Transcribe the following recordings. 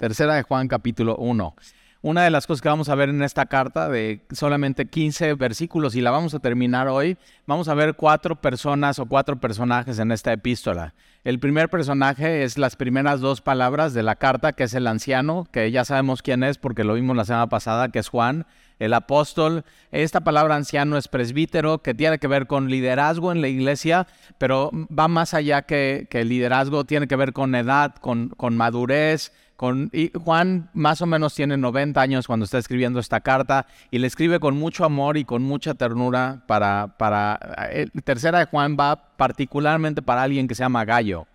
Tercera de Juan capítulo 1. Una de las cosas que vamos a ver en esta carta de solamente 15 versículos y la vamos a terminar hoy, vamos a ver cuatro personas o cuatro personajes en esta epístola. El primer personaje es las primeras dos palabras de la carta, que es el anciano, que ya sabemos quién es porque lo vimos la semana pasada, que es Juan, el apóstol. Esta palabra anciano es presbítero, que tiene que ver con liderazgo en la iglesia, pero va más allá que, que liderazgo, tiene que ver con edad, con madurez, Juan más o menos tiene 90 años cuando está escribiendo esta carta y le escribe con mucho amor y con mucha ternura para... para el eh, tercera de Juan va particularmente para alguien que se llama Gallo.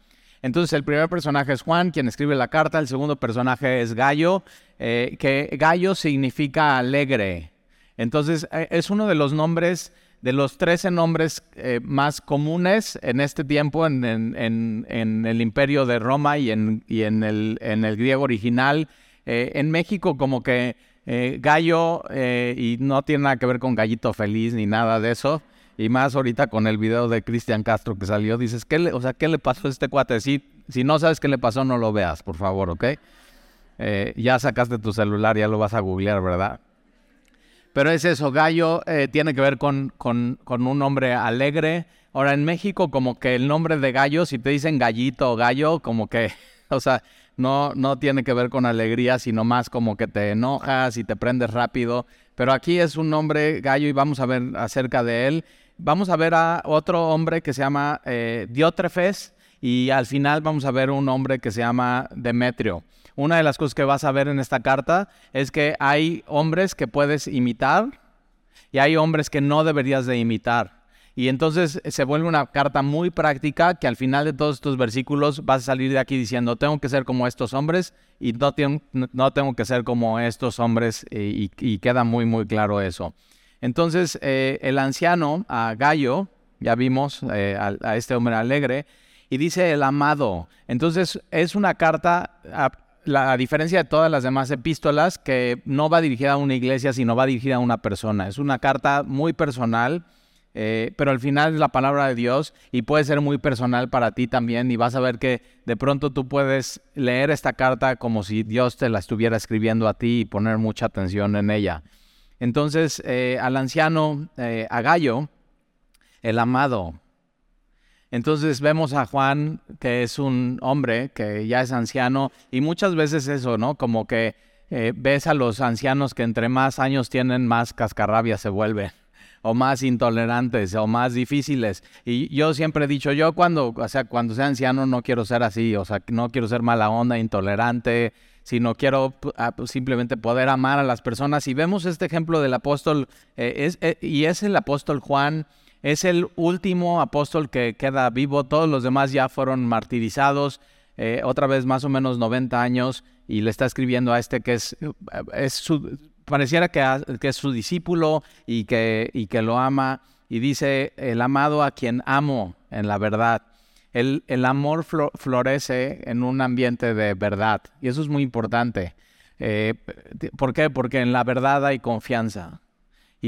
Entonces el primer personaje es Juan, quien escribe la carta, el segundo personaje es Gallo, eh, que Gallo significa alegre. Entonces eh, es uno de los nombres de los 13 nombres eh, más comunes en este tiempo en, el imperio de Roma y en, el, griego original. Eh, en México como que eh, gallo, y no tiene nada que ver con gallito feliz ni nada de eso, y más ahorita con el video de Cristian Castro que salió, dices, ¿qué le, o sea, ¿qué le pasó a este cuate? Si, si no sabes qué le pasó, no lo veas, por favor, ¿ok? ya sacaste tu celular, ya lo vas a googlear, ¿verdad? Pero es eso, gallo eh, tiene que ver con, con, un nombre alegre. Ahora, en México, como que el nombre de gallo, si te dicen gallito o gallo, como que, o sea, no, no tiene que ver con alegría, sino más como que te enojas y te prendes rápido. Pero aquí es un nombre gallo y vamos a ver acerca de él. Vamos a ver a otro hombre que se llama eh, Diótrefes y al final vamos a ver un hombre que se llama Demetrio una de las cosas que vas a ver en esta carta es que hay hombres que puedes imitar y hay hombres que no deberías de imitar. Y entonces se vuelve una carta muy práctica que al final de todos estos versículos vas a salir de aquí diciendo, tengo que ser como estos hombres y no tengo, no tengo que ser como estos hombres y, queda muy, muy claro eso. Entonces el eh, el anciano, a Gallo, ya vimos eh, a, este hombre alegre, y dice el amado. Entonces es una carta la diferencia de todas las demás epístolas, que no va dirigida a una iglesia, sino va dirigida a una persona. Es una carta muy personal, eh, pero al final es la palabra de Dios y puede ser muy personal para ti también y vas a ver que de pronto tú puedes leer esta carta como si Dios te la estuviera escribiendo a ti y poner mucha atención en ella. Entonces, eh, al anciano, eh, a Gallo, el amado, entonces vemos a Juan, que es un hombre que ya es anciano, y muchas veces eso, ¿no? Como que eh, ves a los ancianos que entre más años tienen, más cascarrabia se vuelven, o más intolerantes, o más difíciles. Y yo siempre he dicho, yo cuando, o sea, cuando sea anciano no quiero ser así, o sea, no quiero ser mala onda, intolerante, sino quiero ah, pues, simplemente poder amar a las personas. Y vemos este ejemplo del apóstol, eh, es, eh, y es el apóstol Juan, es el último apóstol que queda vivo, todos los demás ya fueron martirizados, eh, otra vez más o menos 90 años, y le está escribiendo a este que es, es su, pareciera que, es su discípulo y que, lo ama, y dice, el amado a quien amo en la verdad. El, el amor florece en un ambiente de verdad, y eso es muy importante. Eh, ¿Por qué? Porque en la verdad hay confianza.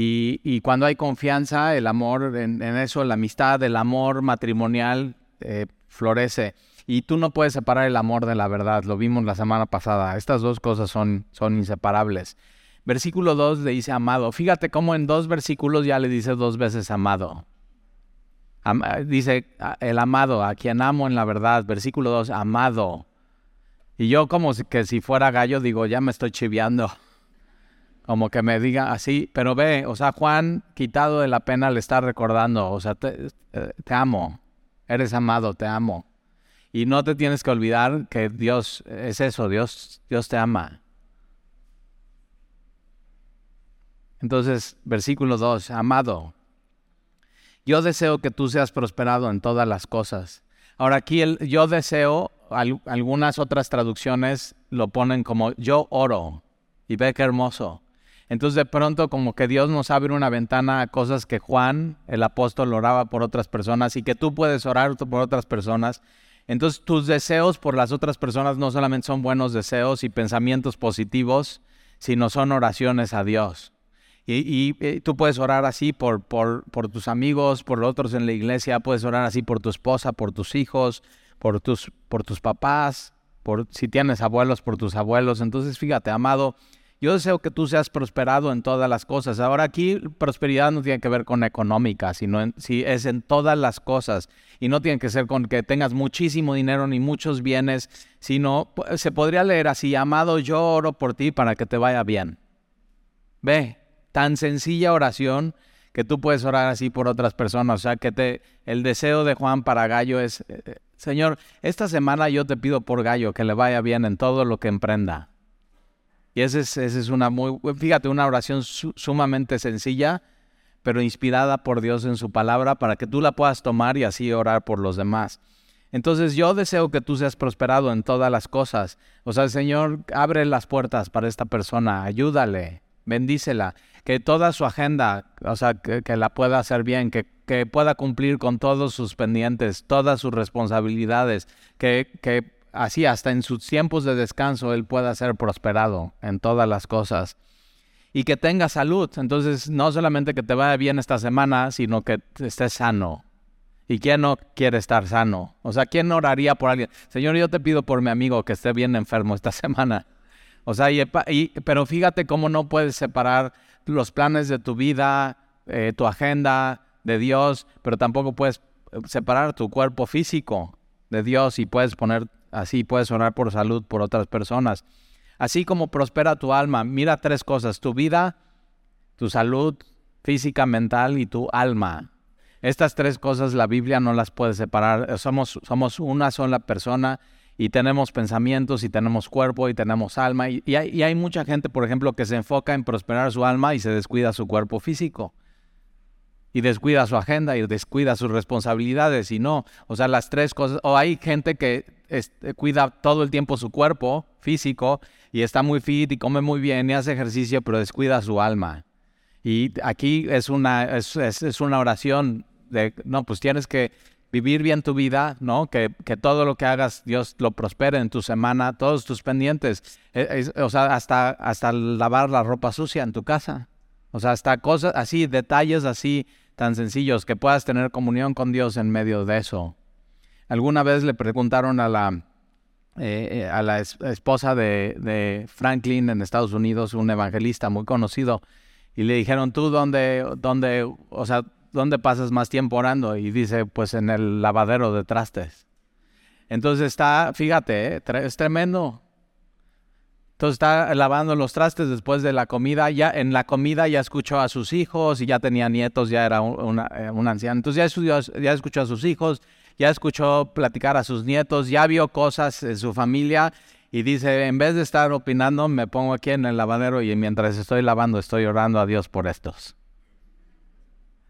Y, cuando hay confianza, el amor en, eso, la amistad, el amor matrimonial eh, florece. Y tú no puedes separar el amor de la verdad, lo vimos la semana pasada. Estas dos cosas son, inseparables. Versículo 2 le dice amado. Fíjate cómo en dos versículos ya le dice dos veces amado. dice el amado, a quien amo en la verdad. Versículo 2, amado. Y yo como que si fuera gallo digo, ya me estoy chiviando como que me diga así, pero ve, o sea, Juan, quitado de la pena, le está recordando, o sea, te, eh, amo, eres amado, te amo. Y no te tienes que olvidar que Dios es eso, Dios, Dios te ama. Entonces, versículo 2, amado, yo deseo que tú seas prosperado en todas las cosas. Ahora aquí el yo deseo, algunas otras traducciones lo ponen como yo oro. Y ve qué hermoso. Entonces de pronto como que Dios nos abre una ventana a cosas que Juan, el apóstol, oraba por otras personas y que tú puedes orar por otras personas. Entonces tus deseos por las otras personas no solamente son buenos deseos y pensamientos positivos, sino son oraciones a Dios. Y, y, tú puedes orar así por, por, por, tus amigos, por los otros en la iglesia, puedes orar así por tu esposa, por tus hijos, por tus, por tus papás, por si tienes abuelos, por tus abuelos. Entonces, fíjate, amado, yo deseo que tú seas prosperado en todas las cosas. Ahora aquí prosperidad no tiene que ver con económica, sino si es en todas las cosas. Y no tiene que ser con que tengas muchísimo dinero ni muchos bienes, sino se podría leer así, amado, yo oro por ti para que te vaya bien. Ve, tan sencilla oración que tú puedes orar así por otras personas. O sea, que te, el deseo de Juan para Gallo es, eh, Señor, esta semana yo te pido por Gallo que le vaya bien en todo lo que emprenda. Y esa es, una muy, fíjate, una oración sumamente sencilla, pero inspirada por Dios en su palabra para que tú la puedas tomar y así orar por los demás. Entonces yo deseo que tú seas prosperado en todas las cosas. O sea, Señor, abre las puertas para esta persona, ayúdale, bendícela, que toda su agenda, o sea, que, la pueda hacer bien, que, que, pueda cumplir con todos sus pendientes, todas sus responsabilidades, que, que así hasta en sus tiempos de descanso él pueda ser prosperado en todas las cosas. Y que tenga salud. Entonces, no solamente que te vaya bien esta semana, sino que estés sano. ¿Y quién no quiere estar sano? O sea, ¿quién oraría por alguien? Señor, yo te pido por mi amigo que esté bien enfermo esta semana. O sea, pero fíjate cómo no puedes separar los planes de tu vida, eh, tu agenda de Dios, pero tampoco puedes eh, separar tu cuerpo físico de Dios y puedes poner así, puedes orar por salud por otras personas. Así como prospera tu alma, mira tres cosas, tu vida, tu salud física, mental y tu alma. Estas tres cosas la Biblia no las puede separar. Somos, somos una sola persona y tenemos pensamientos y tenemos cuerpo y tenemos alma. Y, hay, mucha gente, por ejemplo, que se enfoca en prosperar su alma y se descuida su cuerpo físico. Y descuida su agenda y descuida sus responsabilidades y no. O sea, las tres cosas. O hay gente que este, cuida todo el tiempo su cuerpo físico y está muy fit y come muy bien y hace ejercicio, pero descuida su alma. Y aquí es una, es, es una oración de, no, pues tienes que vivir bien tu vida, ¿no? Que, que, todo lo que hagas, Dios lo prospere en tu semana, todos tus pendientes. E, o sea, hasta, hasta lavar la ropa sucia en tu casa. O sea, hasta cosas así, detalles así tan sencillos que puedas tener comunión con Dios en medio de eso. Alguna vez le preguntaron a la, eh, eh, a la esposa de, Franklin en Estados Unidos, un evangelista muy conocido, y le dijeron, ¿tú dónde, dónde, o sea, ¿dónde pasas más tiempo orando? Y dice, pues en el lavadero de trastes. Entonces está, fíjate, ¿eh? es tremendo. Entonces está lavando los trastes después de la comida. Ya en la comida ya escuchó a sus hijos y ya tenía nietos, ya era un, eh, anciano. Entonces ya, ya escuchó a sus hijos, ya escuchó platicar a sus nietos, ya vio cosas en su familia y dice, en vez de estar opinando, me pongo aquí en el lavadero y mientras estoy lavando estoy orando a Dios por estos.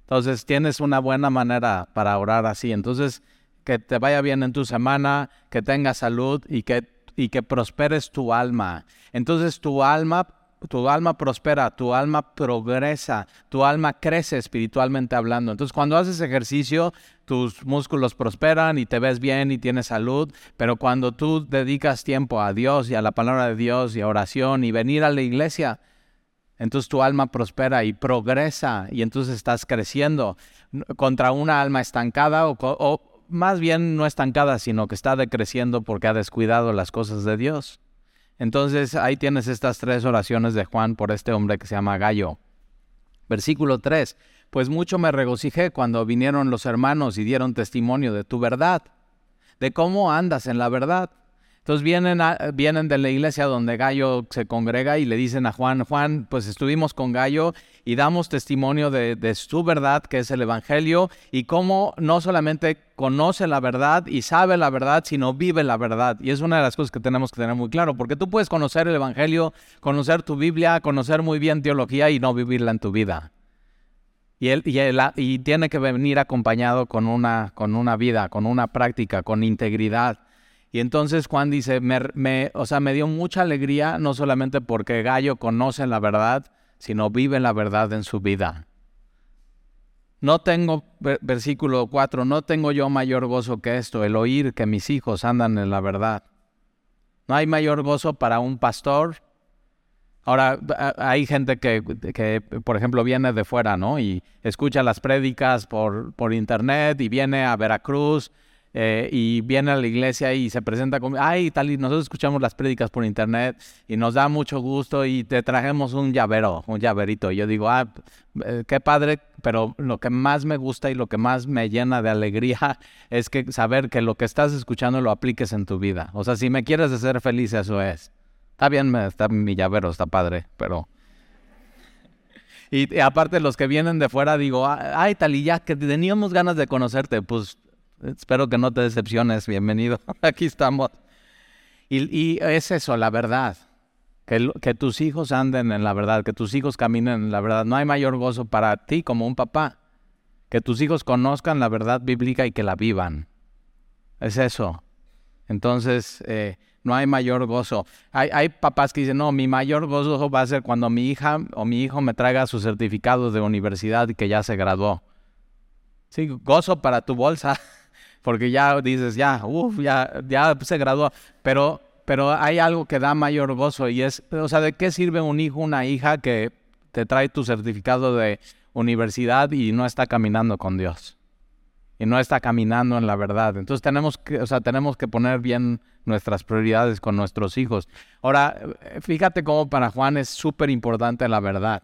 Entonces tienes una buena manera para orar así. Entonces, que te vaya bien en tu semana, que tengas salud y que, y que prosperes tu alma. Entonces tu alma, tu alma prospera, tu alma progresa, tu alma crece espiritualmente hablando. Entonces cuando haces ejercicio, tus músculos prosperan y te ves bien y tienes salud, pero cuando tú dedicas tiempo a Dios y a la palabra de Dios y a oración y venir a la iglesia, entonces tu alma prospera y progresa y entonces estás creciendo contra una alma estancada o, más bien no estancada, sino que está decreciendo porque ha descuidado las cosas de Dios. Entonces ahí tienes estas tres oraciones de Juan por este hombre que se llama Gallo. Versículo 3. Pues mucho me regocijé cuando vinieron los hermanos y dieron testimonio de tu verdad, de cómo andas en la verdad entonces vienen, vienen de la iglesia donde Gallo se congrega y le dicen a Juan, Juan, pues estuvimos con Gallo y damos testimonio de, su verdad, que es el Evangelio, y cómo no solamente conoce la verdad y sabe la verdad, sino vive la verdad. Y es una de las cosas que tenemos que tener muy claro, porque tú puedes conocer el Evangelio, conocer tu Biblia, conocer muy bien teología y no vivirla en tu vida. Y, él, y, y tiene que venir acompañado con una, con una vida, con una práctica, con integridad. Y entonces Juan dice, me, o sea, me dio mucha alegría, no solamente porque Gallo conoce la verdad, sino vive la verdad en su vida. No tengo, versículo 4, no tengo yo mayor gozo que esto, el oír que mis hijos andan en la verdad. No hay mayor gozo para un pastor. Ahora, hay gente que, que, por ejemplo, viene de fuera, ¿no? Y escucha las prédicas por, por internet y viene a Veracruz eh, y viene a la iglesia y se presenta como, ay, tal, y nosotros escuchamos las prédicas por internet y nos da mucho gusto y te trajemos un llavero, un llaverito. Y yo digo, ah, eh, qué padre, pero lo que más me gusta y lo que más me llena de alegría es que saber que lo que estás escuchando lo apliques en tu vida. O sea, si me quieres hacer feliz, eso es. Está bien, está mi llavero, está padre, pero... Y, aparte los que vienen de fuera, digo, ay, tal y ya que teníamos ganas de conocerte, pues espero que no te decepciones, bienvenido, aquí estamos. Y, es eso, la verdad, que, tus hijos anden en la verdad, que tus hijos caminen en la verdad. No hay mayor gozo para ti como un papá, que tus hijos conozcan la verdad bíblica y que la vivan. Es eso. Entonces, eh, no hay mayor gozo. Hay, papás que dicen, no, mi mayor gozo va a ser cuando mi hija o mi hijo me traiga su certificado de universidad y que ya se graduó. Sí, gozo para tu bolsa, porque ya dices, ya, uff, ya, ya se graduó. Pero, pero hay algo que da mayor gozo y es, o sea, ¿de qué sirve un hijo, una hija que te trae tu certificado de universidad y no está caminando con Dios? y no está caminando en la verdad. Entonces tenemos que, o sea, tenemos que poner bien nuestras prioridades con nuestros hijos. Ahora, fíjate cómo para Juan es súper importante la verdad.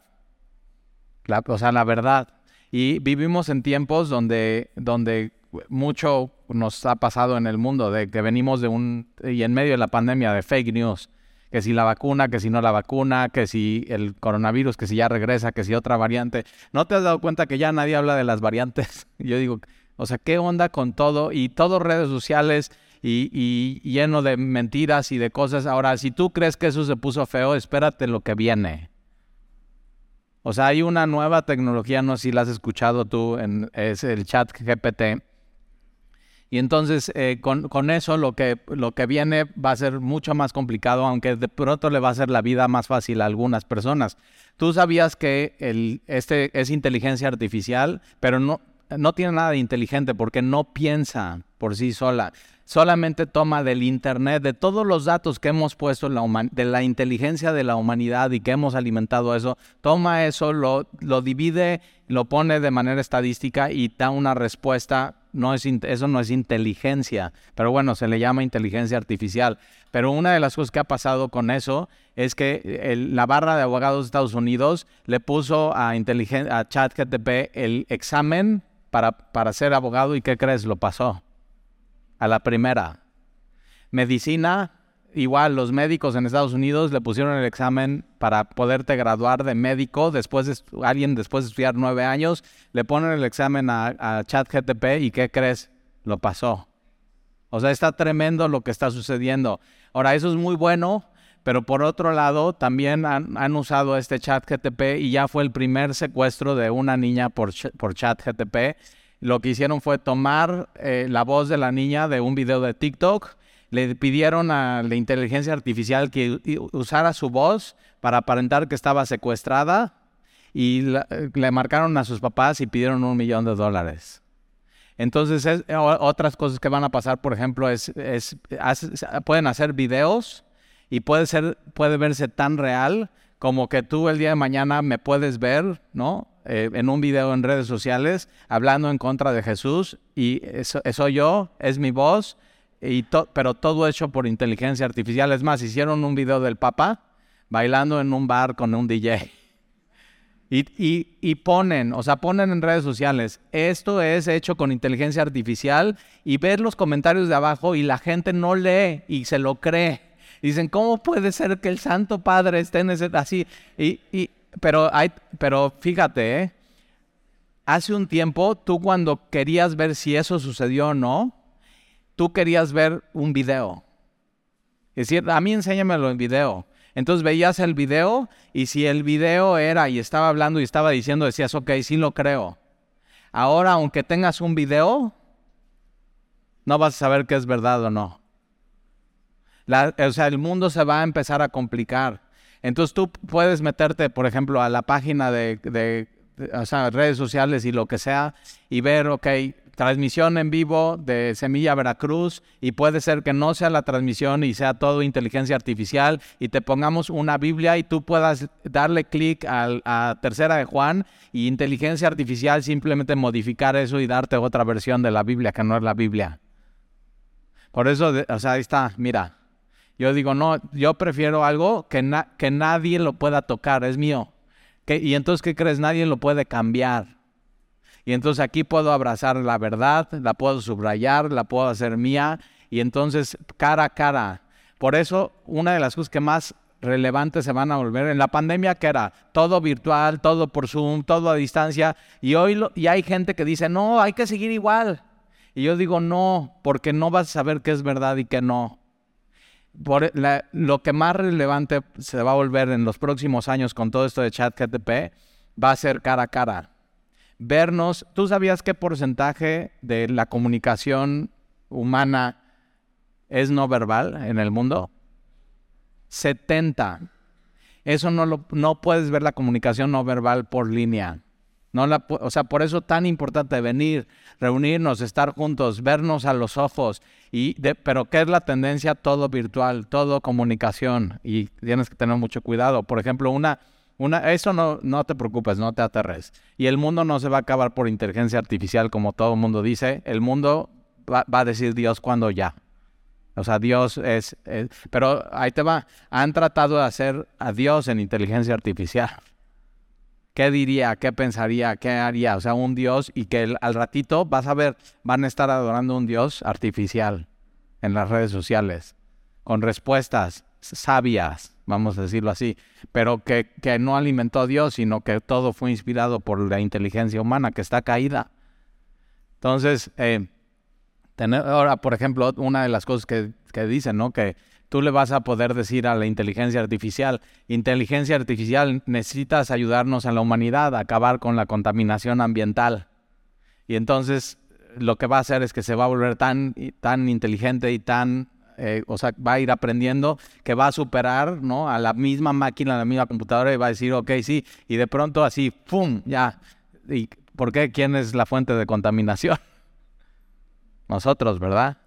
o sea, la verdad. Y vivimos en tiempos donde, donde mucho nos ha pasado en el mundo, de que venimos de un, y en medio de la pandemia, de fake news, que si la vacuna, que si no la vacuna, que si el coronavirus, que si ya regresa, que si otra variante. ¿No te has dado cuenta que ya nadie habla de las variantes? Yo digo, o sea, ¿qué onda con todo? Y todo redes sociales y, lleno de mentiras y de cosas. Ahora, si tú crees que eso se puso feo, espérate lo que viene. O sea, hay una nueva tecnología, no sé si la has escuchado tú, en, es el chat GPT. Y entonces eh, con, eso lo que, lo que viene va a ser mucho más complicado, aunque de pronto le va a hacer la vida más fácil a algunas personas. Tú sabías que este es inteligencia artificial, pero no, no tiene nada de inteligente porque no piensa por sí sola. Solamente toma del Internet, de todos los datos que hemos puesto, de la inteligencia de la humanidad y que hemos alimentado eso, toma eso, lo, lo divide, lo pone de manera estadística y da una respuesta. No es, eso no es inteligencia, pero bueno, se le llama inteligencia artificial. Pero una de las cosas que ha pasado con eso es que la barra de abogados de Estados Unidos le puso a, a ChatGTP el examen para, para ser abogado y ¿qué crees? Lo pasó. A la primera. Medicina, igual los médicos en Estados Unidos le pusieron el examen para poderte graduar de médico. Después de, alguien después de estudiar nueve años, le ponen el examen a, a ChatGTP y ¿qué crees? Lo pasó. O sea, está tremendo lo que está sucediendo. Ahora, eso es muy bueno pero por otro lado, también han, usado este chat GTP y ya fue el primer secuestro de una niña por, por chat GTP. Lo que hicieron fue tomar eh, la voz de la niña de un video de TikTok, le pidieron a la inteligencia artificial que usara su voz para aparentar que estaba secuestrada y le marcaron a sus papás y pidieron un millón de dólares. Entonces, otras cosas que van a pasar, por ejemplo, es, es pueden hacer videos y puede ser, puede verse tan real como que tú el día de mañana me puedes ver, ¿no? Eh, en un video en redes sociales hablando en contra de Jesús y eso, soy yo, es mi voz, y pero todo hecho por inteligencia artificial. Es más, hicieron un video del Papa bailando en un bar con un DJ. Y, y, y, ponen, o sea, ponen en redes sociales, esto es hecho con inteligencia artificial y ver los comentarios de abajo y la gente no lee y se lo cree. Dicen, ¿cómo puede ser que el Santo Padre esté en ese así? Y, y, pero, hay, pero fíjate, ¿eh? hace un tiempo tú cuando querías ver si eso sucedió o no, tú querías ver un video. Es decir, a mí enséñamelo en video. Entonces veías el video y si el video era y estaba hablando y estaba diciendo, decías, ok, sí lo creo. Ahora, aunque tengas un video, no vas a saber qué es verdad o no o sea, el mundo se va a empezar a complicar. Entonces tú puedes meterte, por ejemplo, a la página de, redes sociales y lo que sea y ver, ok, transmisión en vivo de Semilla Veracruz y puede ser que no sea la transmisión y sea todo inteligencia artificial y te pongamos una Biblia y tú puedas darle clic a tercera de Juan y inteligencia artificial simplemente modificar eso y darte otra versión de la Biblia que no es la Biblia. Por eso, o sea, ahí está, mira. Yo digo, no, yo prefiero algo que, nadie lo pueda tocar, es mío. y entonces, ¿qué crees? Nadie lo puede cambiar. Y entonces aquí puedo abrazar la verdad, la puedo subrayar, la puedo hacer mía. Y entonces, cara a cara. Por eso, una de las cosas que más relevantes se van a volver en la pandemia, que era todo virtual, todo por Zoom, todo a distancia. Y hoy y hay gente que dice, no, hay que seguir igual. Y yo digo, no, porque no vas a saber qué es verdad y qué no. Lo que más relevante se va a volver en los próximos años con todo esto de ChatGTP va a ser cara a cara vernos. ¿Tú sabías qué porcentaje de la comunicación humana es no verbal en el mundo? 70. Eso no lo no puedes ver la comunicación no verbal por línea. No la, o sea, por eso es tan importante venir, reunirnos, estar juntos, vernos a los ojos. Y pero ¿qué es la tendencia? Todo virtual, todo comunicación. Y tienes que tener mucho cuidado. Por ejemplo, una, una, eso no, no te preocupes, no te aterres. Y el mundo no se va a acabar por inteligencia artificial, como todo el mundo dice. El mundo va, a decir Dios cuando ya. O sea, Dios es, Pero ahí te va. Han tratado de hacer a Dios en inteligencia artificial. ¿Qué diría? ¿Qué pensaría? ¿Qué haría? O sea, un Dios y que al ratito vas a ver, van a estar adorando un Dios artificial en las redes sociales, con respuestas sabias, vamos a decirlo así, pero que, no alimentó a Dios, sino que todo fue inspirado por la inteligencia humana que está caída. Entonces, eh, tener, ahora, por ejemplo, una de las cosas que, que dicen, ¿no? Que tú le vas a poder decir a la inteligencia artificial, inteligencia artificial, necesitas ayudarnos a la humanidad a acabar con la contaminación ambiental. Y entonces lo que va a hacer es que se va a volver tan, tan inteligente y tan eh, o sea, va a ir aprendiendo que va a superar, ¿no? A la misma máquina, a la misma computadora y va a decir, ok, sí, y de pronto así, ¡pum! Ya. ¿Y por qué? ¿Quién es la fuente de contaminación? Nosotros, ¿verdad?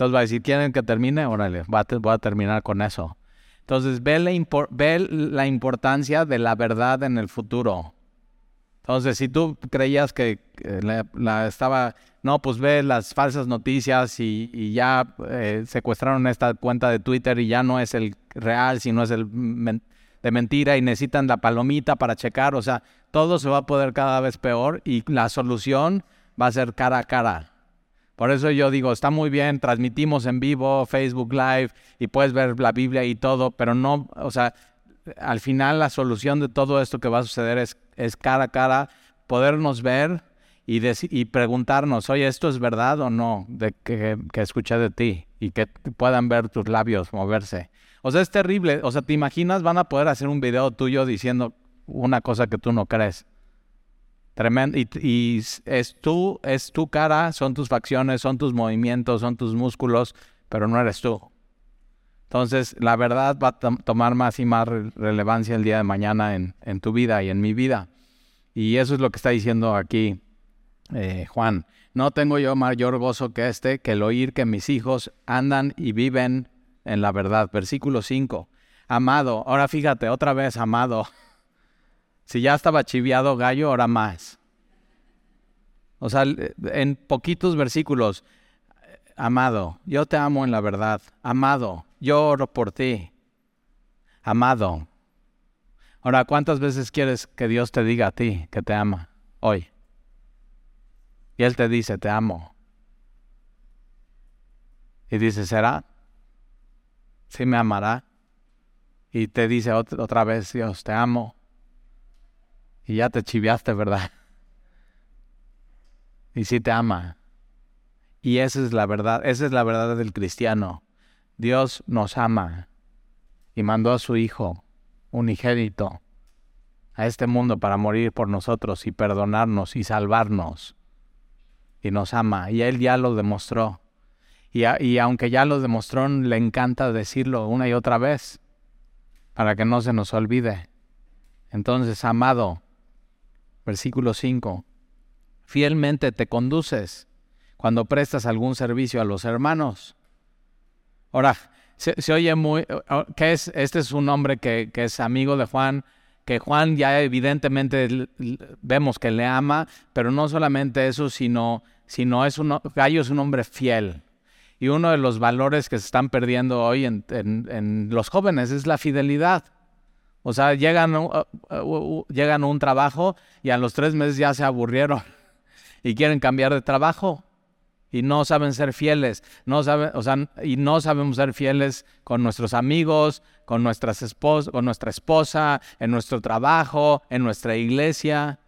Entonces va a decir, ¿quieren que termine? Órale, voy a terminar con eso. Entonces ve la, ve la importancia de la verdad en el futuro. Entonces, si tú creías que la, estaba, no, pues ve las falsas noticias y, ya eh, secuestraron esta cuenta de Twitter y ya no es el real, sino es el de mentira y necesitan la palomita para checar, o sea, todo se va a poder cada vez peor y la solución va a ser cara a cara. Por eso yo digo, está muy bien, transmitimos en vivo, Facebook Live y puedes ver la Biblia y todo, pero no, o sea, al final la solución de todo esto que va a suceder es es cara a cara, podernos ver y, y preguntarnos, oye, ¿esto es verdad o no de que, que escuché de ti? Y que puedan ver tus labios moverse. O sea, es terrible. O sea, ¿te imaginas? Van a poder hacer un video tuyo diciendo una cosa que tú no crees. Tremendo. Y, es tú, es tu cara, son tus facciones, son tus movimientos, son tus músculos, pero no eres tú. Entonces, la verdad va a tomar más y más relevancia el día de mañana en, tu vida y en mi vida. Y eso es lo que está diciendo aquí eh, Juan. No tengo yo mayor gozo que este, que el oír que mis hijos andan y viven en la verdad. Versículo 5. Amado, ahora fíjate, otra vez, amado. Si ya estaba chiviado gallo, ahora más. O sea, en poquitos versículos, amado, yo te amo en la verdad. Amado, yo oro por ti, amado. Ahora, ¿cuántas veces quieres que Dios te diga a ti que te ama hoy? Y Él te dice, te amo. Y dice, ¿será? ¿Sí me amará? Y te dice otra vez, Dios, te amo. Y ya te chiviaste, ¿verdad? Y sí te ama. Y esa es la verdad, esa es la verdad del cristiano. Dios nos ama y mandó a su Hijo unigénito a este mundo para morir por nosotros y perdonarnos y salvarnos. Y nos ama, y Él ya lo demostró. Y, y aunque ya lo demostró, le encanta decirlo una y otra vez, para que no se nos olvide. Entonces, amado, versículo 5, fielmente te conduces cuando prestas algún servicio a los hermanos Ahora, se, oye muy, que es, este es un hombre que, es amigo de Juan, que Juan ya evidentemente vemos que le ama, pero no solamente eso, sino, sino es un, Gallo es un hombre fiel. Y uno de los valores que se están perdiendo hoy en, los jóvenes es la fidelidad. O sea, llegan, uh, uh, llegan a un trabajo y a los tres meses ya se aburrieron y quieren cambiar de trabajo y no saben ser fieles, no saben, o sea, y no sabemos ser fieles con nuestros amigos, con nuestras esposas, con nuestra esposa, en nuestro trabajo, en nuestra iglesia.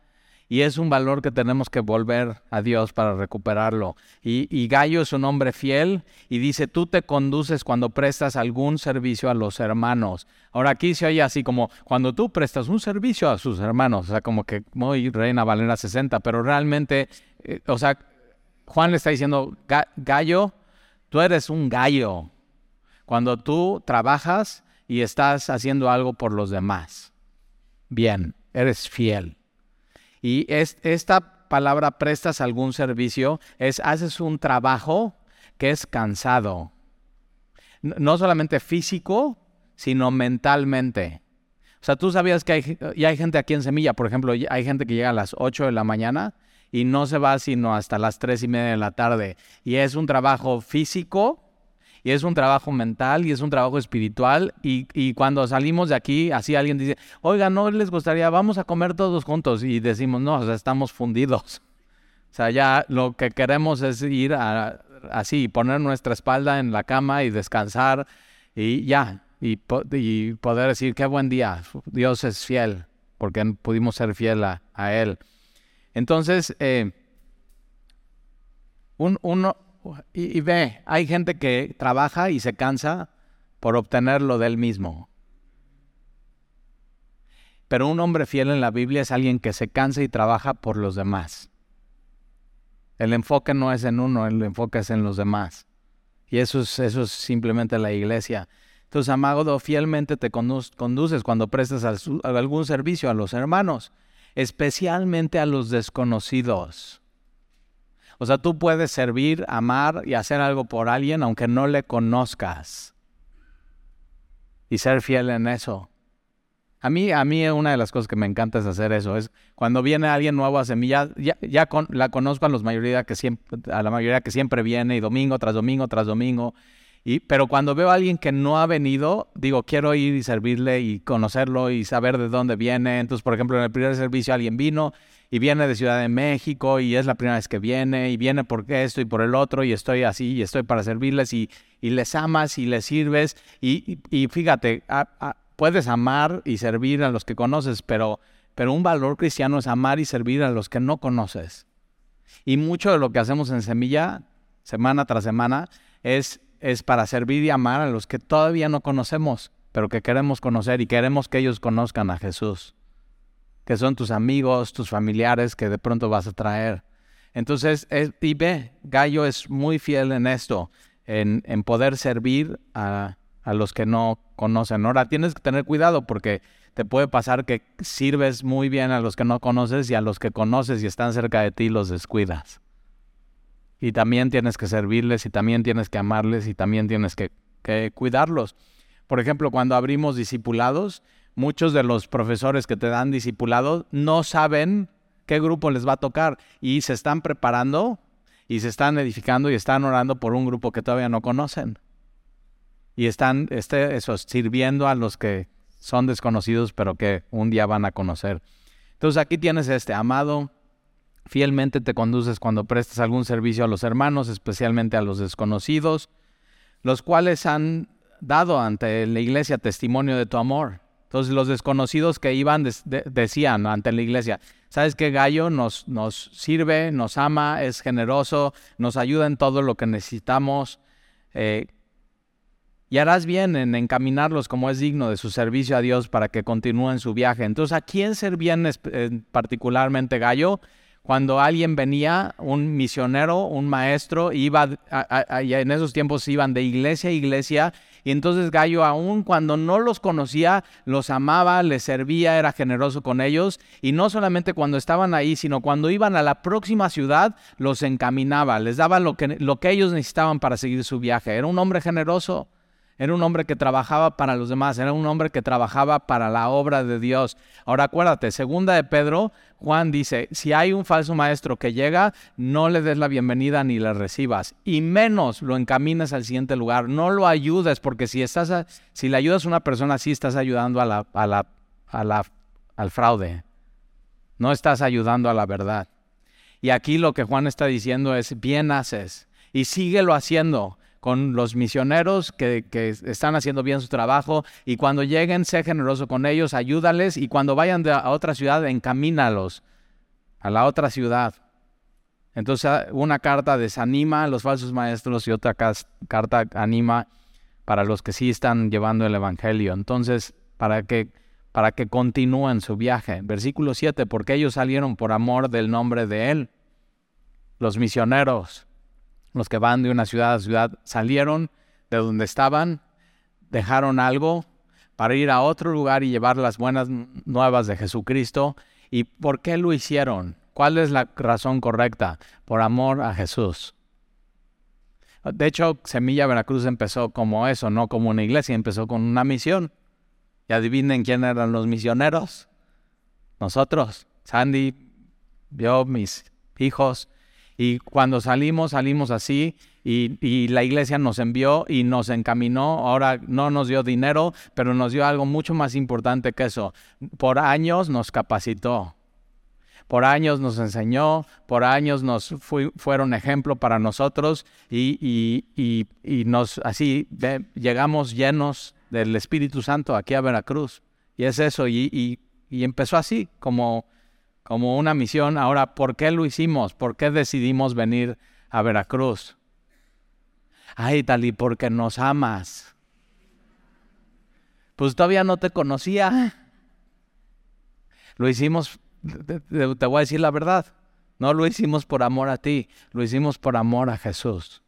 Y es un valor que tenemos que volver a Dios para recuperarlo. Y, Gallo es un hombre fiel y dice, tú te conduces cuando prestas algún servicio a los hermanos. Ahora aquí se oye así como cuando tú prestas un servicio a sus hermanos, o sea, como que muy Reina Valera 60, pero realmente, eh, o sea, Juan le está diciendo, gallo, tú eres un gallo cuando tú trabajas y estás haciendo algo por los demás. Bien, eres fiel. Y esta palabra prestas algún servicio es haces un trabajo que es cansado. No solamente físico, sino mentalmente. O sea, tú sabías que hay, hay gente aquí en Semilla, por ejemplo, hay gente que llega a las 8 de la mañana y no se va sino hasta las tres y media de la tarde. Y es un trabajo físico, y es un trabajo mental, y es un trabajo espiritual. Y, cuando salimos de aquí, así alguien dice, oiga, ¿no les gustaría, vamos a comer todos juntos? Y decimos, no, o sea, estamos fundidos. O sea, ya lo que queremos es ir a, así, poner nuestra espalda en la cama y descansar y ya. Y, poder decir, qué buen día, Dios es fiel, porque pudimos ser fiel a Él. Entonces, eh, uno, y, ve, hay gente que trabaja y se cansa por obtenerlo de él mismo. Pero un hombre fiel en la Biblia es alguien que se cansa y trabaja por los demás. El enfoque no es en uno, el enfoque es en los demás. Y eso es, eso es simplemente la iglesia. Entonces, amado, fielmente te conduces cuando prestas algún servicio a los hermanos especialmente a los desconocidos. O sea, tú puedes servir, amar y hacer algo por alguien aunque no le conozcas. Y ser fiel en eso. A mí, a mí una de las cosas que me encanta es hacer eso. Es cuando viene alguien nuevo a Semilla, ya, ya la conozco a, los mayoría que siempre, a la mayoría que siempre viene y domingo tras domingo tras domingo pero cuando veo a alguien que no ha venido, digo, quiero ir y servirle y conocerlo y saber de dónde viene. Entonces, por ejemplo, en el primer servicio alguien vino y viene de Ciudad de México y es la primera vez que viene y viene por esto y por el otro y estoy así y estoy para servirles y, les amas y les sirves. Y, fíjate, puedes amar y servir a los que conoces, pero, pero un valor cristiano es amar y servir a los que no conoces. Y mucho de lo que hacemos en Semilla, semana tras semana, es es para servir y amar a los que todavía no conocemos, pero que queremos conocer y queremos que ellos conozcan a Jesús, que son tus amigos, tus familiares que de pronto vas a traer. Entonces, y ve, Gallo es muy fiel en esto, en, en poder servir a, a los que no conocen. Ahora, tienes que tener cuidado porque te puede pasar que sirves muy bien a los que no conoces y a los que conoces y están cerca de ti los descuidas y también tienes que servirles y también tienes que amarles y también tienes que, cuidarlos. Por ejemplo, cuando abrimos discipulados, muchos de los profesores que te dan discipulados no saben qué grupo les va a tocar y se están preparando y se están edificando y están orando por un grupo que todavía no conocen. Y están este, sirviendo a los que son desconocidos pero que un día van a conocer. Entonces aquí tienes este amado Fielmente te conduces cuando prestas algún servicio a los hermanos, especialmente a los desconocidos, los cuales han dado ante la iglesia testimonio de tu amor. Entonces los desconocidos que iban decían ante la iglesia, ¿sabes qué Gallo nos, nos sirve, nos ama, es generoso, nos ayuda en todo lo que necesitamos? Eh, y harás bien en encaminarlos como es digno de su servicio a Dios para que continúen su viaje. Entonces, ¿a quién servían particularmente Gallo? cuando alguien venía, un misionero, un maestro, iba, en esos tiempos iban de iglesia a iglesia, y entonces Gallo, aún cuando no los conocía, los amaba, les servía, era generoso con ellos, y no solamente cuando estaban ahí, sino cuando iban a la próxima ciudad, los encaminaba, les daba lo que, lo que ellos necesitaban para seguir su viaje. Era un hombre generoso. Era un hombre que trabajaba para los demás, era un hombre que trabajaba para la obra de Dios. Ahora acuérdate, segunda de Pedro, Juan dice, si hay un falso maestro que llega, no le des la bienvenida ni le recibas, y menos lo encamines al siguiente lugar, no lo ayudes, porque si, estás si le ayudas a una persona así, estás ayudando a a a al fraude, no estás ayudando a la verdad. Y aquí lo que Juan está diciendo es, bien haces, y síguelo haciendo con los misioneros que, están haciendo bien su trabajo y cuando lleguen, sé generoso con ellos, ayúdales y cuando vayan a otra ciudad, encamínalos a la otra ciudad. Entonces una carta desanima a los falsos maestros y otra carta anima para los que sí están llevando el Evangelio. Entonces, para que, para que continúen su viaje. Versículo 7, porque ellos salieron por amor del nombre de Él. Los misioneros los que van de una ciudad a ciudad, salieron de donde estaban, dejaron algo para ir a otro lugar y llevar las buenas nuevas de Jesucristo. ¿Y por qué lo hicieron? ¿Cuál es la razón correcta? Por amor a Jesús. De hecho, Semilla Veracruz empezó como eso, no como una iglesia, empezó con una misión. Y adivinen quién eran los misioneros. Nosotros. Sandy, yo, mis hijos, y cuando salimos, salimos así y, la iglesia nos envió y nos encaminó. Ahora no nos dio dinero, pero nos dio algo mucho más importante que eso. Por años nos capacitó. Por años nos enseñó, por años nos fueron ejemplo para nosotros y, y nos así llegamos llenos del Espíritu Santo aquí a Veracruz. Y es eso, y, empezó así, como como una misión. Ahora, ¿por qué lo hicimos? ¿Por qué decidimos venir a Veracruz? Ay, Tali, porque nos amas. Pues todavía no te conocía. Lo hicimos, te, voy a decir la verdad, no lo hicimos por amor a ti, lo hicimos por amor a Jesús.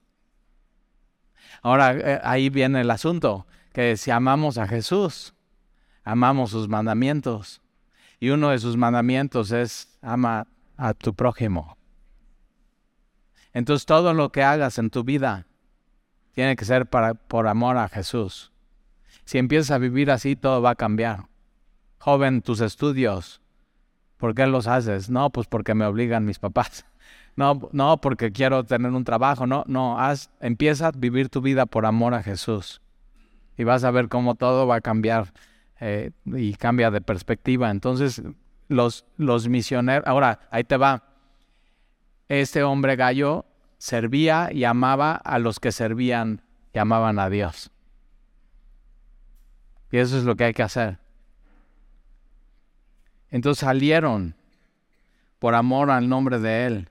Ahora, eh, ahí viene el asunto, que si amamos a Jesús, amamos sus mandamientos. Y uno de sus mandamientos es ama a tu prójimo. Entonces todo lo que hagas en tu vida tiene que ser para, por amor a Jesús. Si empiezas a vivir así, todo va a cambiar. Joven, tus estudios, ¿por qué los haces? No, pues porque me obligan mis papás. No, no, porque quiero tener un trabajo. No, no, empieza a vivir tu vida por amor a Jesús. Y vas a ver cómo todo va a cambiar. Eh, y cambia de perspectiva. Entonces, los, los misioneros, ahora, ahí te va. Este hombre gallo servía y amaba a los que servían y amaban a Dios. Y eso es lo que hay que hacer. Entonces salieron por amor al nombre de Él,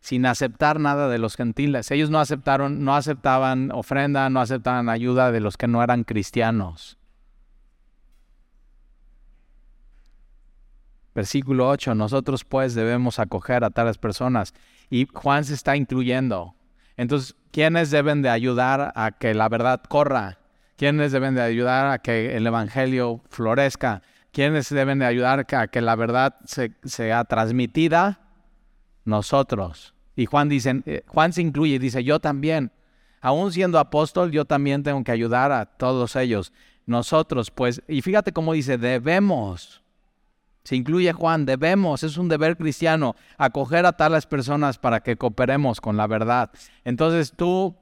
sin aceptar nada de los gentiles. Ellos no aceptaron, no aceptaban ofrenda, no aceptaban ayuda de los que no eran cristianos. Versículo 8, nosotros pues debemos acoger a tales personas. Y Juan se está incluyendo. Entonces, ¿quiénes deben de ayudar a que la verdad corra? ¿Quiénes deben de ayudar a que el Evangelio florezca? ¿Quiénes deben de ayudar a que la verdad se, sea transmitida? Nosotros. Y Juan dice, eh, Juan se incluye y dice, yo también. Aún siendo apóstol, yo también tengo que ayudar a todos ellos. Nosotros, pues, y fíjate cómo dice, debemos. Se incluye Juan, debemos, es un deber cristiano, acoger a tales personas para que cooperemos con la verdad. Entonces tú,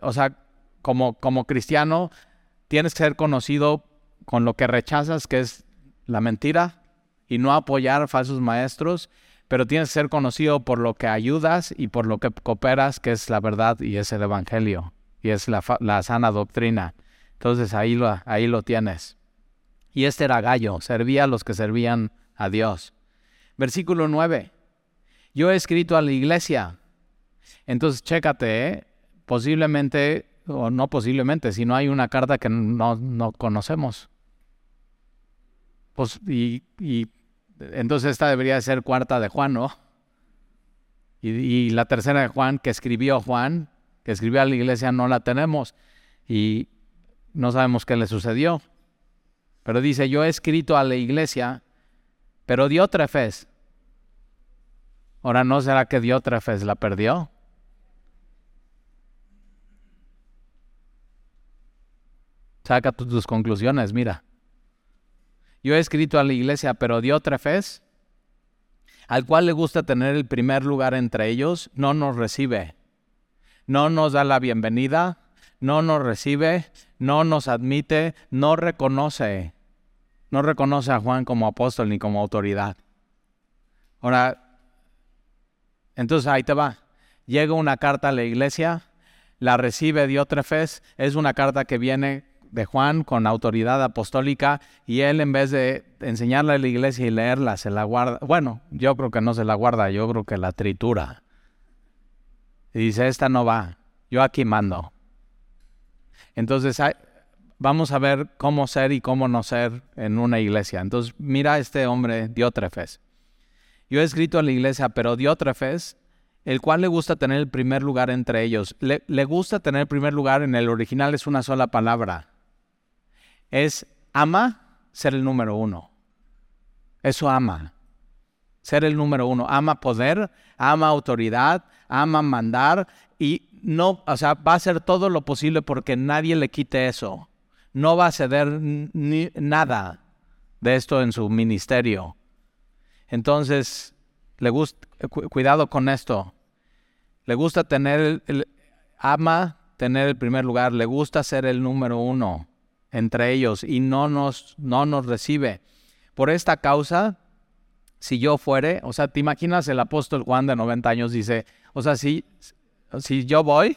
o sea, como, como cristiano, tienes que ser conocido con lo que rechazas, que es la mentira, y no apoyar falsos maestros, pero tienes que ser conocido por lo que ayudas y por lo que cooperas, que es la verdad y es el Evangelio, y es la, la sana doctrina. Entonces ahí lo, ahí lo tienes. Y este era Gallo, servía a los que servían a Dios. Versículo 9. Yo he escrito a la iglesia. Entonces, chécate, ¿eh? posiblemente, o no posiblemente, si no hay una carta que no, no conocemos. Pues, y, y, entonces esta debería ser cuarta de Juan, ¿no? Y, y, la tercera de Juan, que escribió Juan, que escribió a la iglesia, no la tenemos. Y no sabemos qué le sucedió. Pero dice, yo he escrito a la iglesia, pero Diótrefes. Ahora, ¿no será que Diótrefes la perdió? Saca tus conclusiones, mira. Yo he escrito a la iglesia, pero Diótrefes, al cual le gusta tener el primer lugar entre ellos, no nos recibe. No nos da la bienvenida, no nos recibe, no nos admite, no reconoce. No reconoce a Juan como apóstol ni como autoridad. Ahora, entonces ahí te va. Llega una carta a la iglesia, la recibe Diótrefes, es una carta que viene de Juan con autoridad apostólica y él en vez de enseñarla a la iglesia y leerla, se la guarda. Bueno, yo creo que no se la guarda, yo creo que la tritura. Y dice, esta no va, yo aquí mando. Entonces vamos a ver cómo ser y cómo no ser en una iglesia. Entonces mira a este hombre, Diótrefes. Yo he escrito a la iglesia, pero Diótrefes el cual le gusta tener el primer lugar entre ellos. Le, le, gusta tener el primer lugar en el original es una sola palabra es ama ser el número uno. Eso ama. Ser el número uno. Ama poder, ama autoridad, ama mandar y no, o sea, va a hacer todo lo posible porque nadie le quite eso. No va a ceder nada de esto en su ministerio. Entonces, le gusta, cuidado con esto. Le gusta tener, el, ama tener el primer lugar, le gusta ser el número uno entre ellos y no nos, no nos recibe. Por esta causa, si yo fuere, o sea, te imaginas el apóstol Juan de 90 años dice, o sea, si, si yo voy,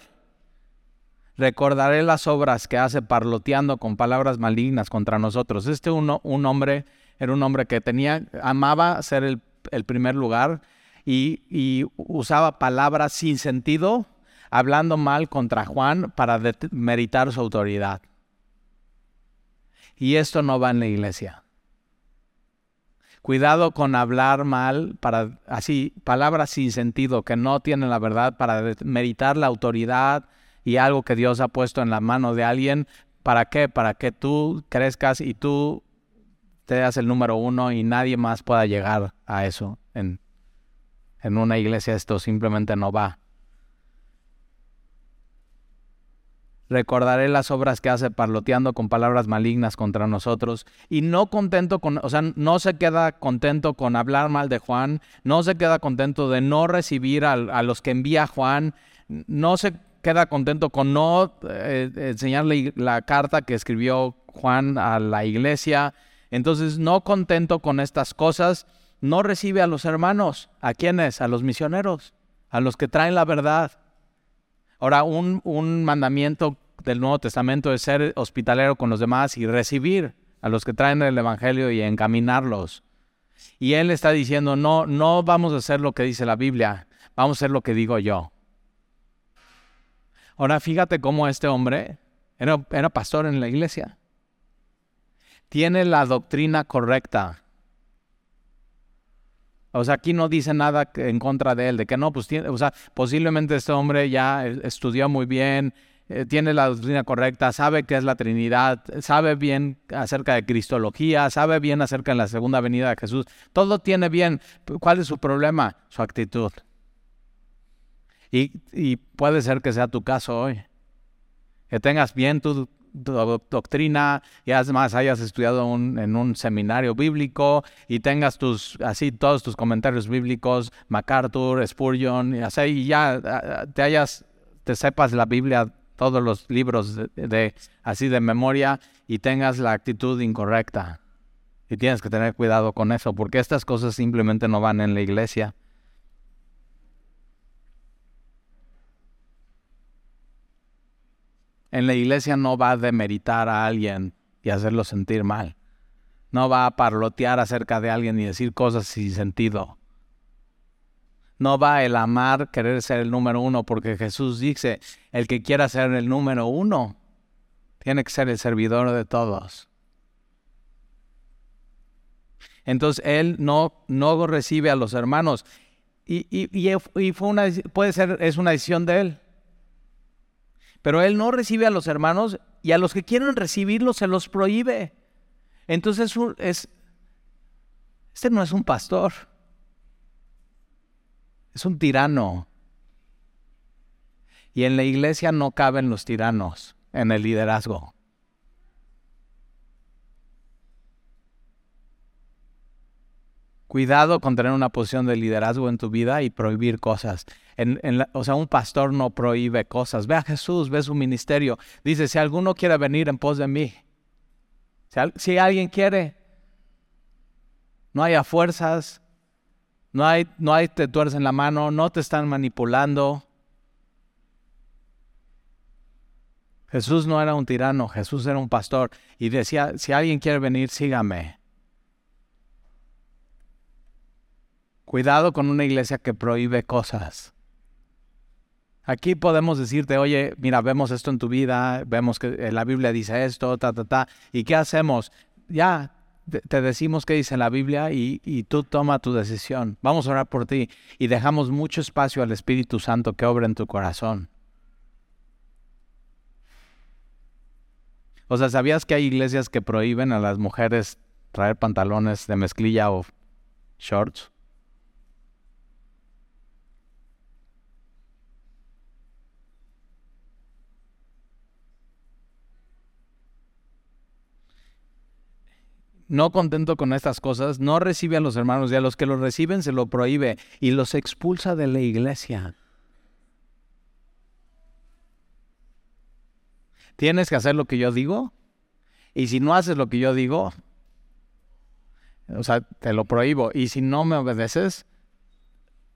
recordaré las obras que hace parloteando con palabras malignas contra nosotros. Este un hombre era un hombre que tenía, amaba ser el, el primer lugar y, y, usaba palabras sin sentido, hablando mal contra Juan para meritar su autoridad. Y esto no va en la iglesia. Cuidado con hablar mal para así palabras sin sentido que no tienen la verdad para meritar la autoridad y algo que Dios ha puesto en la mano de alguien. ¿Para qué? Para que tú crezcas y tú seas el número uno y nadie más pueda llegar a eso. En, en una iglesia esto simplemente no va. recordaré las obras que hace parloteando con palabras malignas contra nosotros. Y no contento con, o sea, no se queda contento con hablar mal de Juan, no se queda contento de no recibir a, los que envía Juan, no se queda contento con no eh, enseñarle la carta que escribió Juan a la iglesia. Entonces, no contento con estas cosas, no recibe a los hermanos. ¿A quiénes? A los misioneros, a los que traen la verdad. Ahora, un, un mandamiento del Nuevo Testamento es ser hospitalero con los demás y recibir a los que traen el Evangelio y encaminarlos. Y él está diciendo, no, no vamos a hacer lo que dice la Biblia, vamos a hacer lo que digo yo. Ahora fíjate cómo este hombre era, era pastor en la iglesia. Tiene la doctrina correcta. O sea, aquí no dice nada en contra de él, de que no, pues tiene, o sea, posiblemente este hombre ya estudió muy bien, eh, tiene la doctrina correcta, sabe qué es la Trinidad, sabe bien acerca de Cristología, sabe bien acerca de la segunda venida de Jesús. Todo tiene bien. ¿Cuál es su problema? Su actitud. Y, puede ser que sea tu caso hoy. Que tengas bien tu doctrina y además hayas estudiado en un seminario bíblico y tengas tus así todos tus comentarios bíblicos, MacArthur, Spurgeon y así y ya te te sepas la Biblia todos los libros de, así de memoria y tengas la actitud incorrecta. Y tienes que tener cuidado con eso porque estas cosas simplemente no van en la iglesia. En la iglesia no va a demeritar a alguien y hacerlo sentir mal. No va a parlotear acerca de alguien y decir cosas sin sentido. No va el amar querer ser el número uno, porque Jesús dice, el que quiera ser el número uno, tiene que ser el servidor de todos. Entonces él no, no recibe a los hermanos. Y, y, fue una, puede ser, es una decisión de él. Pero él no recibe a los hermanos y a los que quieren recibirlos se los prohíbe. Entonces es, este no es un pastor, es un tirano. Y en la iglesia no caben los tiranos, en el liderazgo. Cuidado con tener una posición de liderazgo en tu vida y prohibir cosas o sea, un pastor no prohíbe cosas. Ve a Jesús, ve su ministerio. Dice, si alguno quiere venir en pos de mí, si, si alguien quiere, no haya fuerzas, no hay, no hay te tuercen la mano, no te están manipulando. Jesús no era un tirano, Jesús era un pastor y decía, si alguien quiere venir, sígame. Cuidado con una iglesia que prohíbe cosas. Aquí podemos decirte, oye, mira, vemos esto en tu vida, vemos que la Biblia dice esto, ta, ta, ta, ¿y qué hacemos? Ya, te decimos qué dice la Biblia y, y, tú toma tu decisión. Vamos a orar por ti y dejamos mucho espacio al Espíritu Santo que obra en tu corazón. O sea, ¿sabías que hay iglesias que prohíben a las mujeres traer pantalones de mezclilla o shorts? No contento con estas cosas, no recibe a los hermanos y a los que los reciben se lo prohíbe y los expulsa de la iglesia. Tienes que hacer lo que yo digo y si no haces lo que yo digo, o sea, te lo prohíbo y si no me obedeces,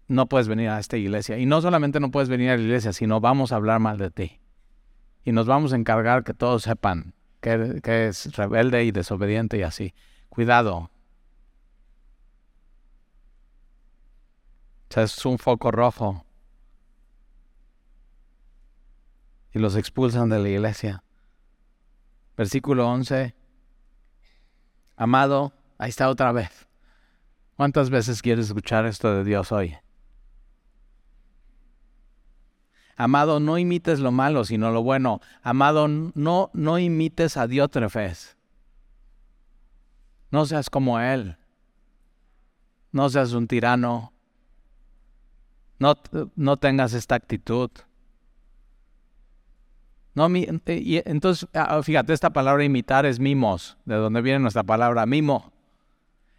no puedes venir a esta iglesia. Y no solamente no puedes venir a la iglesia, sino vamos a hablar mal de ti. Y nos vamos a encargar que todos sepan que, es rebelde y desobediente y así. Cuidado. es un foco rojo. Y los expulsan de la iglesia. Versículo 11. Amado, ahí está otra vez. ¿Cuántas veces quieres escuchar esto de Dios hoy? Amado, no imites lo malo, sino lo bueno. Amado, no, no imites a Diótrefes. No seas como él. No seas un tirano. No, no tengas esta actitud. No, y entonces, ah, fíjate, esta palabra imitar es mimos, de donde viene nuestra palabra mimo.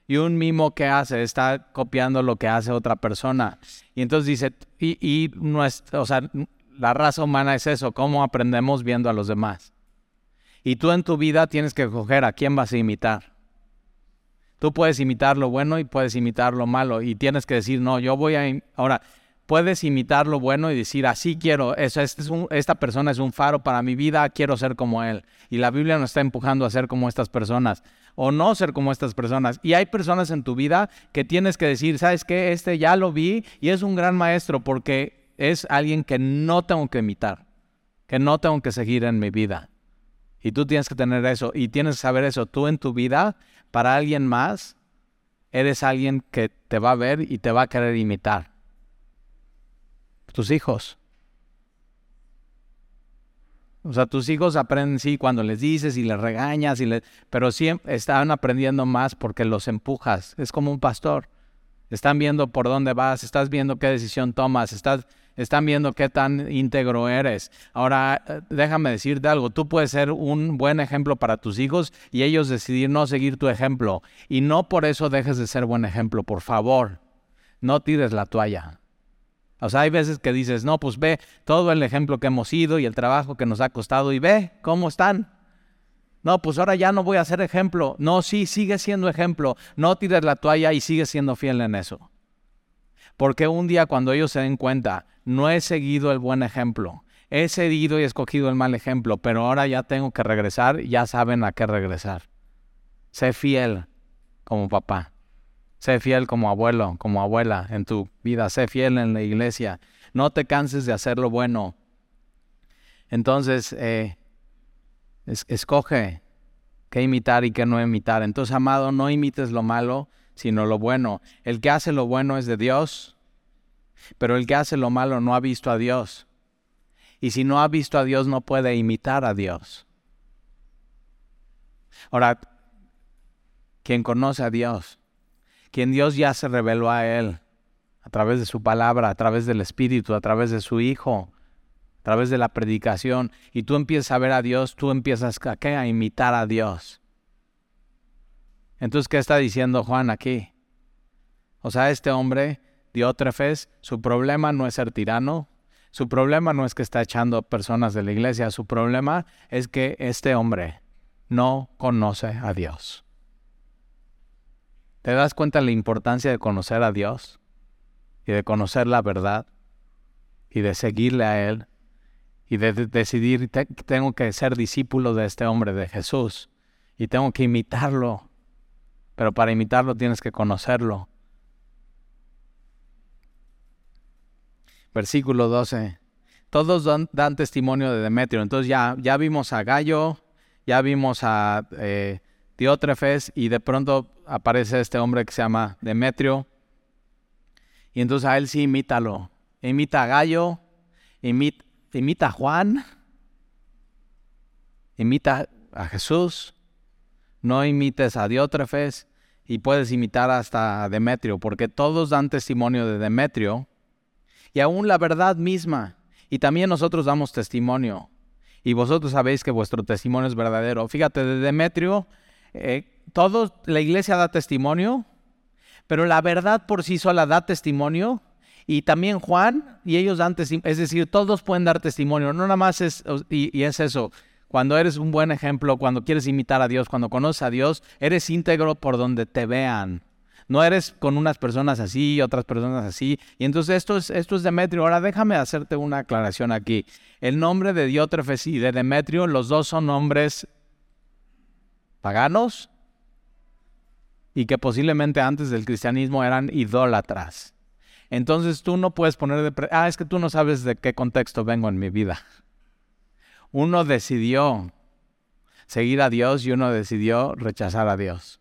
Y un mimo que hace está copiando lo que hace otra persona. Y entonces dice, y, y o sea, la raza humana es eso, cómo aprendemos viendo a los demás. Y tú en tu vida tienes que escoger a quién vas a imitar. Tú puedes imitar lo bueno y puedes imitar lo malo. Y tienes que decir, no, yo voy a... Ahora, puedes imitar lo bueno y decir, así quiero, este es esta persona es un faro para mi vida, quiero ser como él. Y la Biblia nos está empujando a ser como estas personas o no ser como estas personas. Y hay personas en tu vida que tienes que decir, ¿sabes qué? Este ya lo vi y es un gran maestro porque es alguien que no tengo que imitar, que no tengo que seguir en mi vida. Y tú tienes que tener eso y tienes que saber eso. Tú en tu vida, para alguien más, eres alguien que te va a ver y te va a querer imitar. Tus hijos. O sea, tus hijos aprenden, sí, cuando les dices y les regañas, y pero siempre están aprendiendo más porque los empujas. Es como un pastor. Están viendo por dónde vas, estás viendo qué decisión tomas, estás, están viendo qué tan íntegro eres. Ahora, eh, déjame decirte algo, tú puedes ser un buen ejemplo para tus hijos y ellos decidir no seguir tu ejemplo. Y no por eso dejes de ser buen ejemplo, por favor, no tires la toalla. O sea, hay veces que dices, no, pues ve todo el ejemplo que hemos ido y el trabajo que nos ha costado y ve cómo están. No, pues ahora ya no voy a ser ejemplo. No, sí, sigue siendo ejemplo. No tires la toalla y sigue siendo fiel en eso. Porque un día cuando ellos se den cuenta, no he seguido el buen ejemplo. He seguido y escogido el mal ejemplo, pero ahora ya tengo que regresar ya saben a qué regresar. Sé fiel como papá. Sé fiel como abuelo, como abuela en tu vida. Sé fiel en la iglesia. No te canses de hacer lo bueno. Entonces, eh, escoge qué imitar y qué no imitar. Entonces, amado, no imites lo malo, sino lo bueno. El que hace lo bueno es de Dios, pero el que hace lo malo no ha visto a Dios. Y si no ha visto a Dios, no puede imitar a Dios. Ahora, quien conoce a Dios, quien Dios ya se reveló a Él, a través de su palabra, a través del Espíritu, a través de su Hijo, a través de la predicación y tú empiezas a ver a Dios, tú empiezas a, imitar a Dios. Entonces, ¿qué está diciendo Juan aquí? O sea, este hombre, Diótrefes, su problema no es ser tirano, su problema no es que está echando personas de la iglesia, su problema es que este hombre no conoce a Dios. ¿Te das cuenta de la importancia de conocer a Dios y de conocer la verdad y de seguirle a Él y de, decidir, tengo que ser discípulo de este hombre, de Jesús, y tengo que imitarlo? Pero para imitarlo tienes que conocerlo. Versículo 12. Todos dan, testimonio de Demetrio. Entonces ya, ya vimos a Gallo, ya vimos a eh, Diótrefes y de pronto aparece este hombre que se llama Demetrio. Y entonces a él sí imítalo. Imita a Gallo, imita, imita a Juan, imita a Jesús. No imites a Diótrefes y puedes imitar hasta a Demetrio, porque todos dan testimonio de Demetrio y aún la verdad misma. Y también nosotros damos testimonio. Y vosotros sabéis que vuestro testimonio es verdadero. Fíjate, de Demetrio eh, la iglesia da testimonio, pero la verdad por sí sola da testimonio. Y también Juan y ellos dan testimonio. Es decir, todos pueden dar testimonio. No nada más es, y, y es eso. Cuando eres un buen ejemplo, cuando quieres imitar a Dios, cuando conoces a Dios, eres íntegro por donde te vean. No eres con unas personas así y otras personas así. Y entonces esto es, esto es Demetrio. Ahora déjame hacerte una aclaración aquí. El nombre de Diótrefes y de Demetrio, los dos son nombres paganos y que posiblemente antes del cristianismo eran idólatras. Entonces tú no puedes poner de... Ah, es que tú no sabes de qué contexto vengo en mi vida. Uno decidió seguir a Dios y uno decidió rechazar a Dios.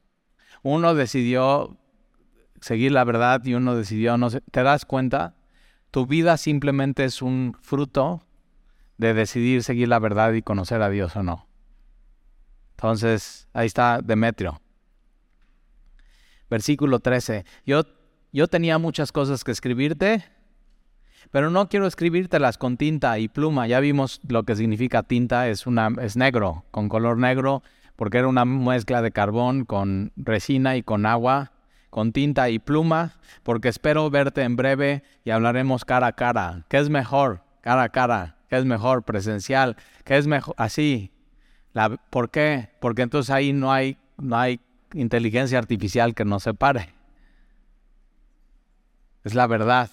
Uno decidió seguir la verdad y uno decidió no. ¿Te das cuenta? Tu vida simplemente es un fruto de decidir seguir la verdad y conocer a Dios o no. Entonces, ahí está Demetrio. Versículo 13. Yo, yo tenía muchas cosas que escribirte, pero no quiero escribírtelas con tinta y pluma. Ya vimos lo que significa tinta, es, una, es negro, con color negro, porque era una mezcla de carbón con resina y con agua, con tinta y pluma, porque espero verte en breve y hablaremos cara a cara. ¿Qué es mejor? Cara a cara. ¿Qué es mejor? Presencial. ¿Qué es mejor? Así, ¿Por qué? Porque entonces ahí no hay, no hay inteligencia artificial que nos separe. Es la verdad.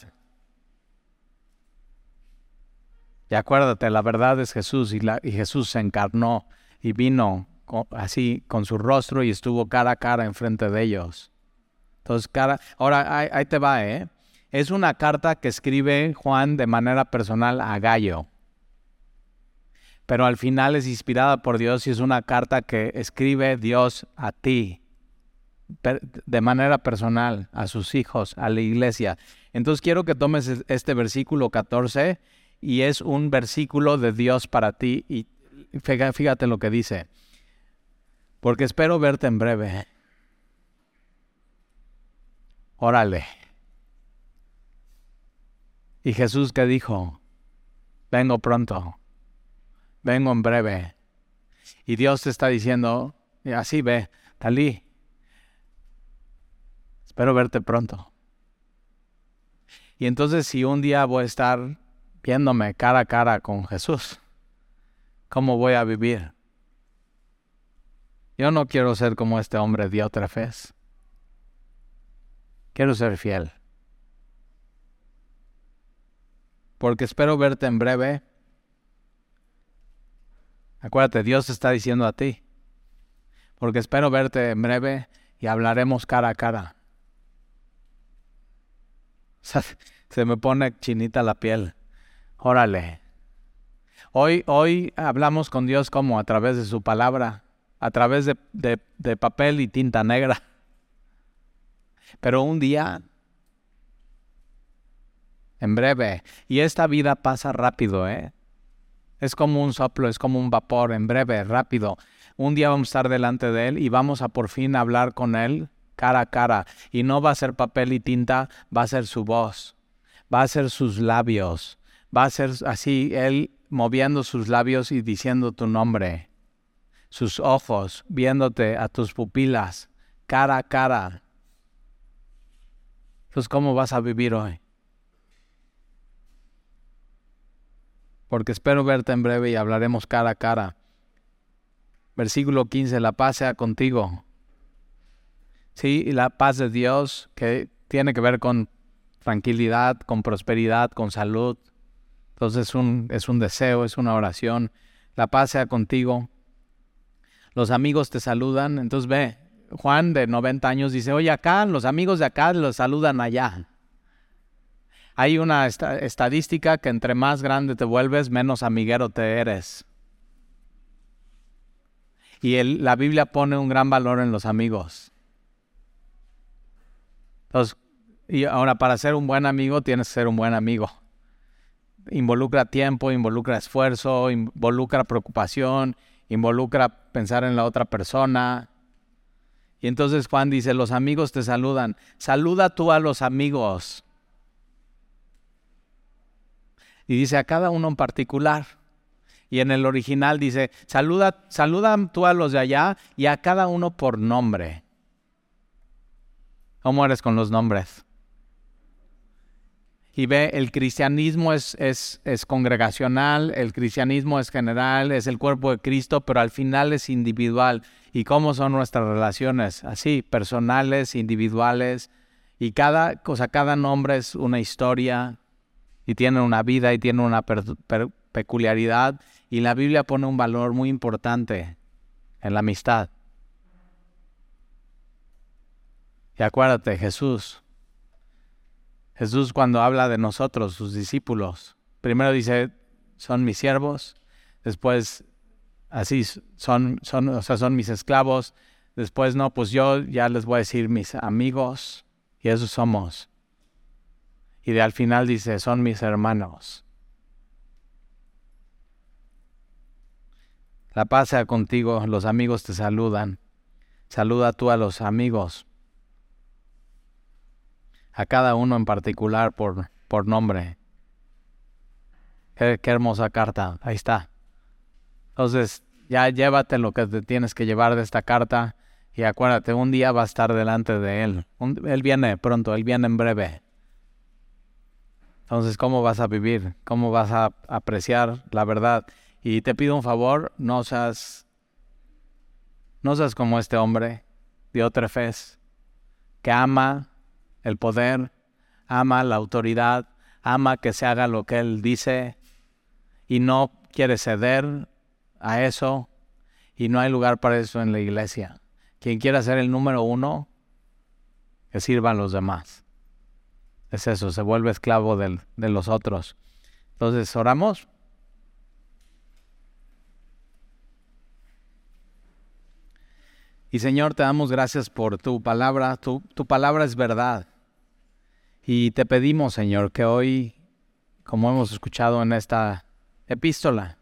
Y acuérdate, la verdad es Jesús y, Jesús se encarnó y vino así con su rostro y estuvo cara a cara enfrente de ellos. Entonces, cara, ahora ahí, ahí te va, ¿eh? Es una carta que escribe Juan de manera personal a Gallo pero al final es inspirada por Dios y es una carta que escribe Dios a ti de manera personal, a sus hijos, a la iglesia. Entonces quiero que tomes este versículo 14 y es un versículo de Dios para ti y fíjate lo que dice. Porque espero verte en breve. Órale. Y Jesús que dijo, vengo pronto vengo en breve. Y Dios te está diciendo, así ve, Talí, espero verte pronto. Y entonces si un día voy a estar viéndome cara a cara con Jesús, ¿cómo voy a vivir? Yo no quiero ser como este hombre de otra vez. Quiero ser fiel. Porque espero verte en breve Acuérdate, Dios está diciendo a ti, porque espero verte en breve y hablaremos cara a cara. Se me pone chinita la piel. Órale. Hoy, hoy hablamos con Dios como a través de su palabra, a través de, de papel y tinta negra. Pero un día, en breve, y esta vida pasa rápido, ¿eh? Es como un soplo, es como un vapor, en breve, rápido. Un día vamos a estar delante de Él y vamos a por fin hablar con Él cara a cara. Y no va a ser papel y tinta, va a ser su voz, va a ser sus labios, va a ser así Él moviendo sus labios y diciendo tu nombre. Sus ojos viéndote a tus pupilas, cara a cara. Entonces, ¿cómo vas a vivir hoy? Porque espero verte en breve y hablaremos cara a cara. Versículo 15, la paz sea contigo. Sí, y la paz de Dios que tiene que ver con tranquilidad, con prosperidad, con salud. Entonces es un, es un deseo, es una oración. La paz sea contigo. Los amigos te saludan. Entonces ve, Juan de 90 años dice, oye, acá los amigos de acá los saludan allá. Hay una estadística que entre más grande te vuelves, menos amiguero te eres. Y la Biblia pone un gran valor en los amigos. Entonces, y ahora para ser un buen amigo tienes que ser un buen amigo. Involucra tiempo, involucra esfuerzo, involucra preocupación, involucra pensar en la otra persona. Y entonces Juan dice, los amigos te saludan. Saluda tú a los amigos. Y dice a cada uno en particular. Y en el original dice, saluda, saluda tú a los de allá y a cada uno por nombre. ¿Cómo eres con los nombres? Y ve, el cristianismo es, es, es, congregacional, el cristianismo es general, es el cuerpo de Cristo, pero al final es individual. ¿Y cómo son nuestras relaciones? Así, personales, individuales. Y cada cosa, cada nombre es una historia y tiene una vida y tiene una peculiaridad. Y la Biblia pone un valor muy importante en la amistad. Y acuérdate, Jesús. Jesús cuando habla de nosotros, sus discípulos, primero dice, son mis siervos, después así son, son, o sea, son mis esclavos, después no, pues yo ya les voy a decir mis amigos, y esos somos. Y de al final dice, son mis hermanos. La paz sea contigo, los amigos te saludan. Saluda tú a los amigos a cada uno en particular por, por nombre. Qué, hermosa carta, ahí está. Entonces, ya llévate lo que te tienes que llevar de esta carta y acuérdate, un día va a estar delante de Él. él viene pronto, Él viene en breve. Entonces, ¿cómo vas a vivir? ¿Cómo vas a apreciar la verdad? Y te pido un favor, no seas, no seas como este hombre fe, que ama el poder, ama la autoridad, ama que se haga lo que Él dice y no quiere ceder a eso y no hay lugar para eso en la iglesia. Quien quiera ser el número uno, que sirvan los demás. Es eso, se vuelve esclavo de los otros. Entonces, oramos. Y Señor, te damos gracias por tu palabra. Tu, tu palabra es verdad. Y te pedimos, Señor, que hoy, como hemos escuchado en esta epístola,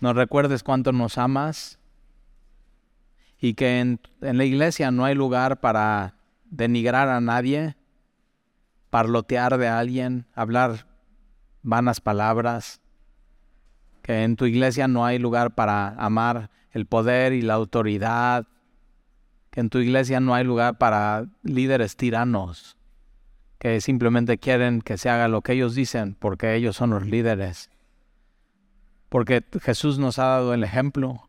nos recuerdes cuánto nos amas y que en, la iglesia no hay lugar para denigrar a nadie, parlotear de alguien, hablar vanas palabras, que en tu iglesia no hay lugar para amar el poder y la autoridad, que en tu iglesia no hay lugar para líderes tiranos, que simplemente quieren que se haga lo que ellos dicen porque ellos son los líderes. Porque Jesús nos ha dado el ejemplo.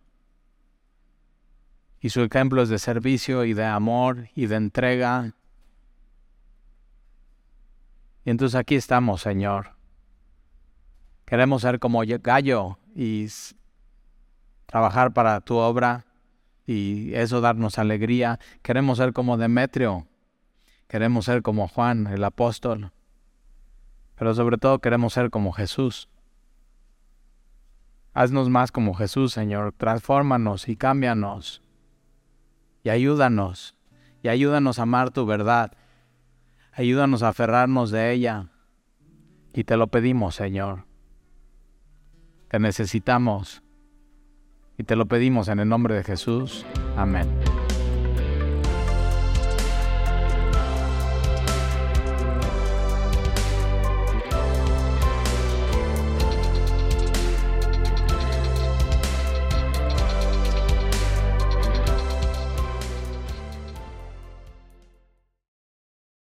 Y su ejemplo es de servicio y de amor y de entrega. Y entonces aquí estamos, Señor. Queremos ser como gallo y trabajar para tu obra y eso darnos alegría. Queremos ser como Demetrio, Queremos ser como Juan, el apóstol, pero sobre todo queremos ser como Jesús. Haznos más como Jesús, Señor. Transfórmanos y cámbianos. Y ayúdanos. Y ayúdanos a amar tu verdad. Ayúdanos a aferrarnos de ella. Y te lo pedimos, Señor. Te necesitamos. Y te lo pedimos en el nombre de Jesús. Amén.